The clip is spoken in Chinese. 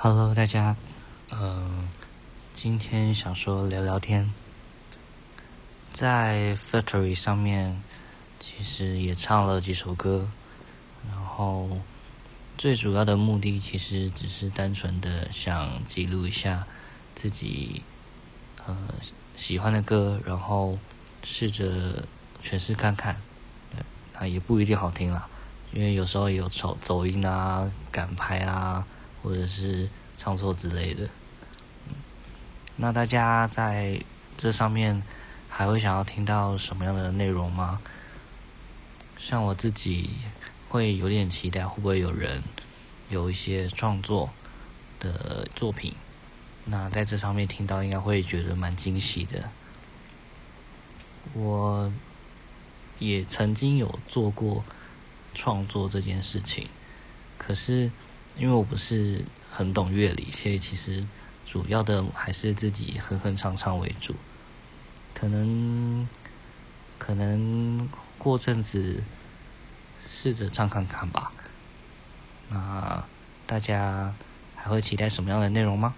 Hello，大家，嗯，今天想说聊聊天，在 Factory 上面其实也唱了几首歌，然后最主要的目的其实只是单纯的想记录一下自己呃喜欢的歌，然后试着诠释看看，啊也不一定好听啦，因为有时候有走走音啊、赶拍啊。或者是唱错之类的，那大家在这上面还会想要听到什么样的内容吗？像我自己会有点期待，会不会有人有一些创作的作品？那在这上面听到，应该会觉得蛮惊喜的。我也曾经有做过创作这件事情，可是。因为我不是很懂乐理，所以其实主要的还是自己哼哼唱唱为主。可能可能过阵子试着唱看看吧。那大家还会期待什么样的内容吗？